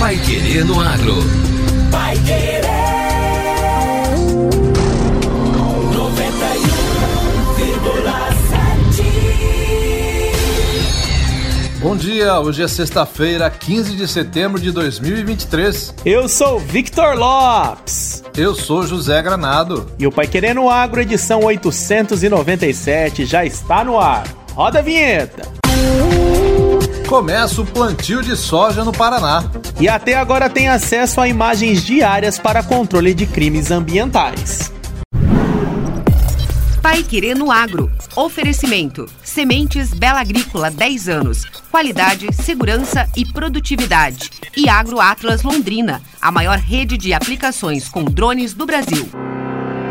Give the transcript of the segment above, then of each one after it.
Pai Querer no Agro. Pai Querer. Bom dia, hoje é sexta-feira, 15 de setembro de 2023. Eu sou Victor Lopes. Eu sou José Granado. E o Pai Querendo Agro, edição 897, já está no ar. Roda a vinheta. Começa o plantio de soja no Paraná. E até agora tem acesso a imagens diárias para controle de crimes ambientais. Pai Querer no Agro. Oferecimento. Sementes Bela Agrícola 10 anos. Qualidade, segurança e produtividade. E Agro Atlas Londrina, a maior rede de aplicações com drones do Brasil.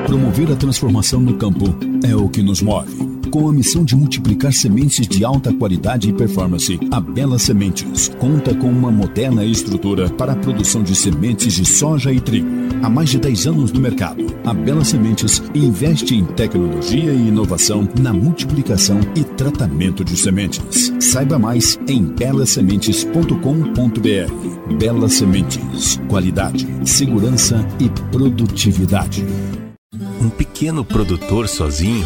Promover a transformação no campo é o que nos move com a missão de multiplicar sementes de alta qualidade e performance, a Bela Sementes conta com uma moderna estrutura para a produção de sementes de soja e trigo. Há mais de 10 anos no mercado, a Bela Sementes investe em tecnologia e inovação na multiplicação e tratamento de sementes. Saiba mais em belasementes.com.br. Bela Sementes, qualidade, segurança e produtividade. Um pequeno produtor sozinho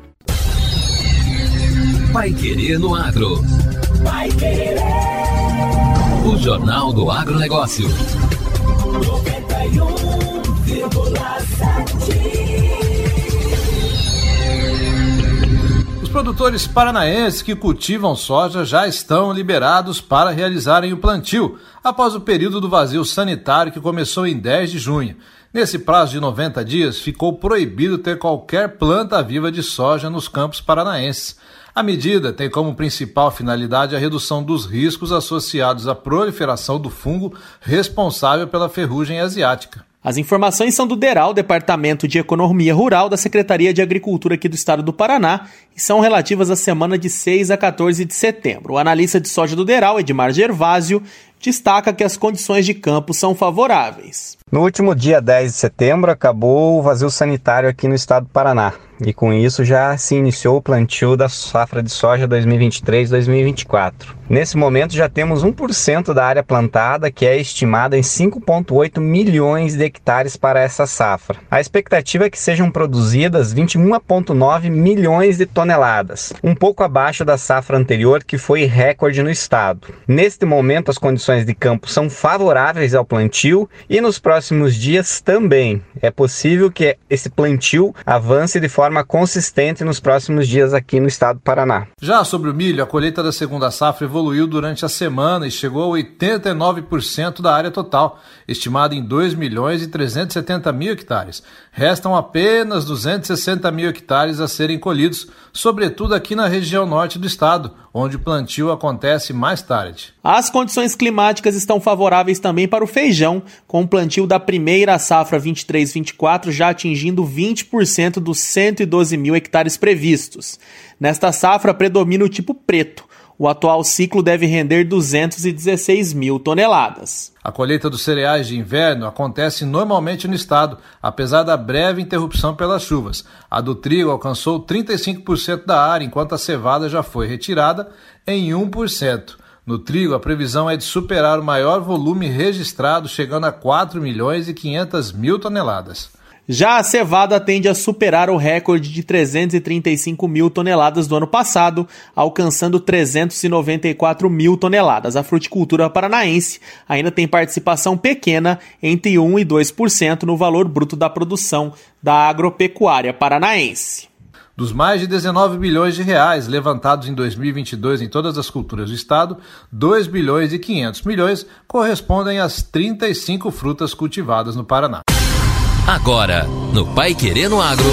Pai Querer no Agro. Pai Querer. O Jornal do Agronegócio. 91,7. Os produtores paranaenses que cultivam soja já estão liberados para realizarem o plantio após o período do vazio sanitário que começou em 10 de junho. Nesse prazo de 90 dias, ficou proibido ter qualquer planta viva de soja nos campos paranaenses. A medida tem como principal finalidade a redução dos riscos associados à proliferação do fungo responsável pela ferrugem asiática. As informações são do DERAL, Departamento de Economia Rural da Secretaria de Agricultura aqui do Estado do Paraná, e são relativas à semana de 6 a 14 de setembro. O analista de soja do DERAL, Edmar Gervásio, destaca que as condições de campo são favoráveis. No último dia 10 de setembro, acabou o vazio sanitário aqui no estado do Paraná. E com isso já se iniciou o plantio da safra de soja 2023-2024. Nesse momento já temos 1% da área plantada, que é estimada em 5,8 milhões de hectares para essa safra. A expectativa é que sejam produzidas 21,9 milhões de toneladas, um pouco abaixo da safra anterior, que foi recorde no estado. Neste momento, as condições de campo são favoráveis ao plantio e nos próximos dias também. É possível que esse plantio avance de forma forma consistente nos próximos dias aqui no estado do Paraná. Já sobre o milho, a colheita da segunda safra evoluiu durante a semana e chegou a 89% da área total, estimada em 2 milhões e 370 mil hectares. Restam apenas 260 mil hectares a serem colhidos, sobretudo aqui na região norte do estado, onde o plantio acontece mais tarde. As condições climáticas estão favoráveis também para o feijão, com o plantio da primeira safra 23-24 já atingindo 20% dos 112 mil hectares previstos. Nesta safra predomina o tipo preto. O atual ciclo deve render 216 mil toneladas. A colheita dos cereais de inverno acontece normalmente no estado, apesar da breve interrupção pelas chuvas. A do trigo alcançou 35% da área, enquanto a cevada já foi retirada em 1%. No trigo, a previsão é de superar o maior volume registrado, chegando a 4 milhões e 500 mil toneladas. Já a cevada tende a superar o recorde de 335 mil toneladas do ano passado, alcançando 394 mil toneladas. A fruticultura paranaense ainda tem participação pequena, entre 1 e 2% no valor bruto da produção da agropecuária paranaense. Dos mais de 19 bilhões de reais levantados em 2022 em todas as culturas do estado, 2 bilhões e 500 milhões correspondem às 35 frutas cultivadas no Paraná. Agora, no Pai Querendo Agro.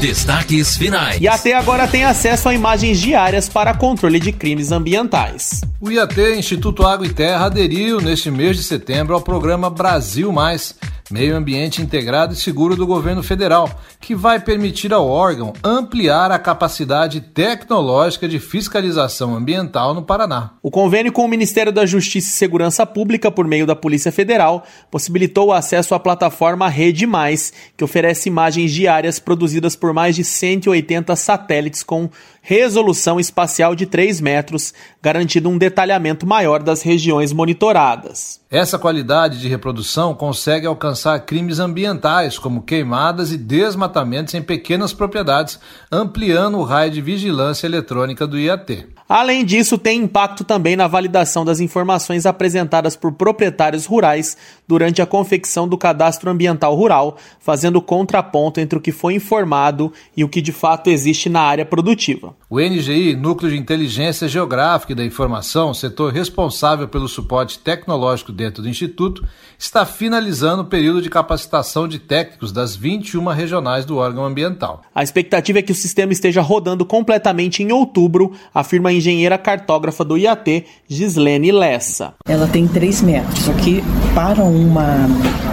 Destaques finais. E até agora tem acesso a imagens diárias para controle de crimes ambientais. O IAT, Instituto Água e Terra, aderiu neste mês de setembro ao programa Brasil Mais Meio Ambiente Integrado e Seguro do Governo Federal, que vai permitir ao órgão ampliar a capacidade tecnológica de fiscalização ambiental no Paraná. O convênio com o Ministério da Justiça e Segurança Pública, por meio da Polícia Federal, possibilitou o acesso à plataforma Rede Mais, que oferece imagens diárias produzidas por mais de 180 satélites com resolução espacial de 3 metros, garantindo um detalhamento maior das regiões monitoradas. Essa qualidade de reprodução consegue alcançar crimes ambientais, como queimadas e desmatamentos em pequenas propriedades, ampliando o raio de vigilância eletrônica do IAT. Além disso, tem impacto também na validação das informações apresentadas por proprietários rurais durante a confecção do cadastro ambiental rural, fazendo contraponto entre o que foi informado e o que de fato existe na área produtiva. O NGI, Núcleo de Inteligência Geográfica e da Informação, setor responsável pelo suporte tecnológico dentro do Instituto, está finalizando o período de capacitação de técnicos das 21 regionais do órgão ambiental. A expectativa é que o sistema esteja rodando completamente em outubro, afirma a engenheira cartógrafa do IAT, Gislene Lessa. Ela tem 3 metros, o que para uma,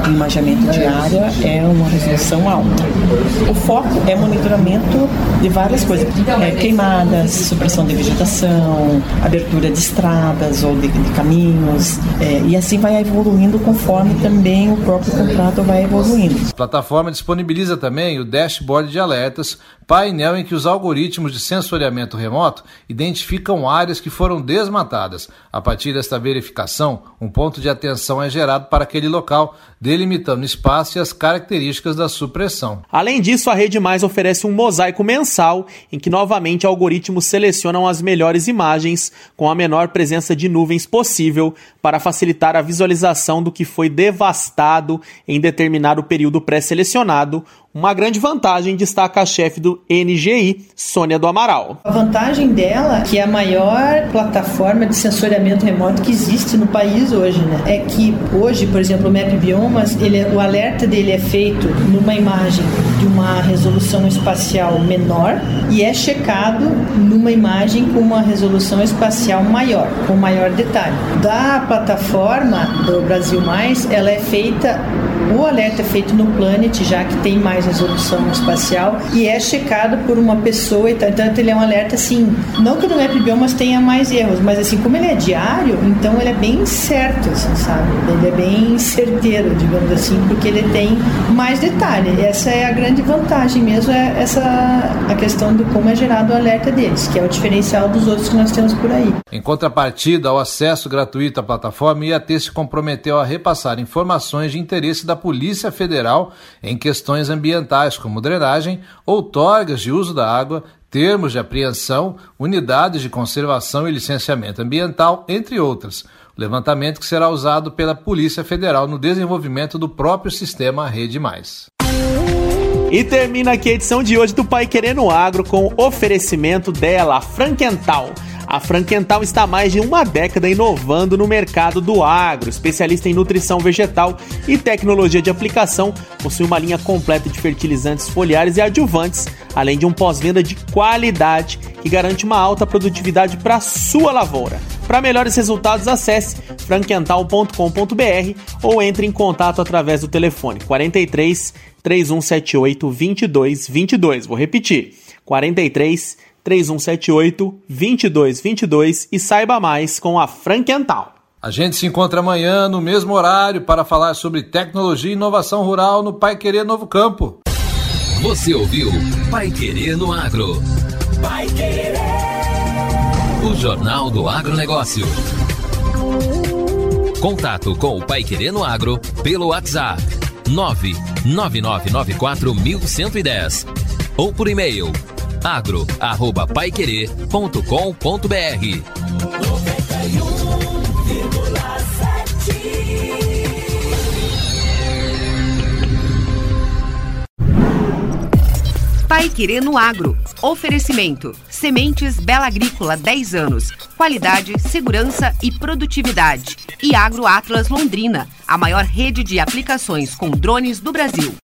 um imajamento de área é uma resolução alta. O foco é monitoramento de várias coisas, é, queimadas, supressão de vegetação, abertura de estradas ou de, de caminhos, é, e assim vai evoluindo conforme também o próprio contrato vai evoluindo. A plataforma disponibiliza também o dashboard de alertas, painel em que os algoritmos de sensoriamento remoto identificam áreas que foram desmatadas. A partir desta verificação, um ponto de atenção é gerado para aquele local, delimitando espaço e as características da supressão. Além disso, a Rede Mais oferece um mosaico mensal em que novamente algoritmos selecionam as melhores imagens com a menor presença de nuvens possível para facilitar a visualização do que foi devastado em determinado período pré-selecionado, uma grande vantagem destaca a chefe do NGI, Sônia do Amaral. A vantagem dela, que é a maior plataforma de sensoriamento remoto que existe no país hoje, né? É que hoje, por exemplo, o Map Biomas, ele, é, o alerta dele é feito numa imagem de uma resolução espacial menor e é checado numa imagem com uma resolução espacial maior, com maior detalhe. Da plataforma do Brasil Mais, ela é feita o alerta é feito no Planet, já que tem mais resolução espacial, e é checado por uma pessoa, e tanto ele é um alerta assim, não que no Map Biomas tenha mais erros, mas assim, como ele é diário, então ele é bem certo, assim, sabe? Ele é bem certeiro, digamos assim, porque ele tem mais detalhe. Essa é a grande vantagem mesmo, é essa a questão de como é gerado o alerta deles, que é o diferencial dos outros que nós temos por aí. Em contrapartida ao acesso gratuito à plataforma, o IAT se comprometeu a repassar informações de interesse da Polícia Federal em questões ambientais, como drenagem, outorgas de uso da água, termos de apreensão, unidades de conservação e licenciamento ambiental, entre outras. O levantamento que será usado pela Polícia Federal no desenvolvimento do próprio sistema Rede Mais. E termina aqui a edição de hoje do Pai Querendo Agro com oferecimento dela, Frankenthal a Frankenthal está há mais de uma década inovando no mercado do agro. Especialista em nutrição vegetal e tecnologia de aplicação, possui uma linha completa de fertilizantes foliares e adjuvantes, além de um pós-venda de qualidade que garante uma alta produtividade para sua lavoura. Para melhores resultados, acesse frankenthal.com.br ou entre em contato através do telefone 43 3178 2222. Vou repetir: 43 3178 2222 e saiba mais com a Frankenthal. A gente se encontra amanhã no mesmo horário para falar sobre tecnologia e inovação rural no Pai Querer Novo Campo. Você ouviu Pai Querer no Agro. Pai Querer. O Jornal do Agronegócio. Contato com o Pai Querer no Agro pelo WhatsApp 999941110 ou por e-mail agro@paiquerê.com.br. Pai Querer no Agro. Oferecimento. Sementes Bela Agrícola 10 anos. Qualidade, segurança e produtividade. E Agro Atlas Londrina, a maior rede de aplicações com drones do Brasil.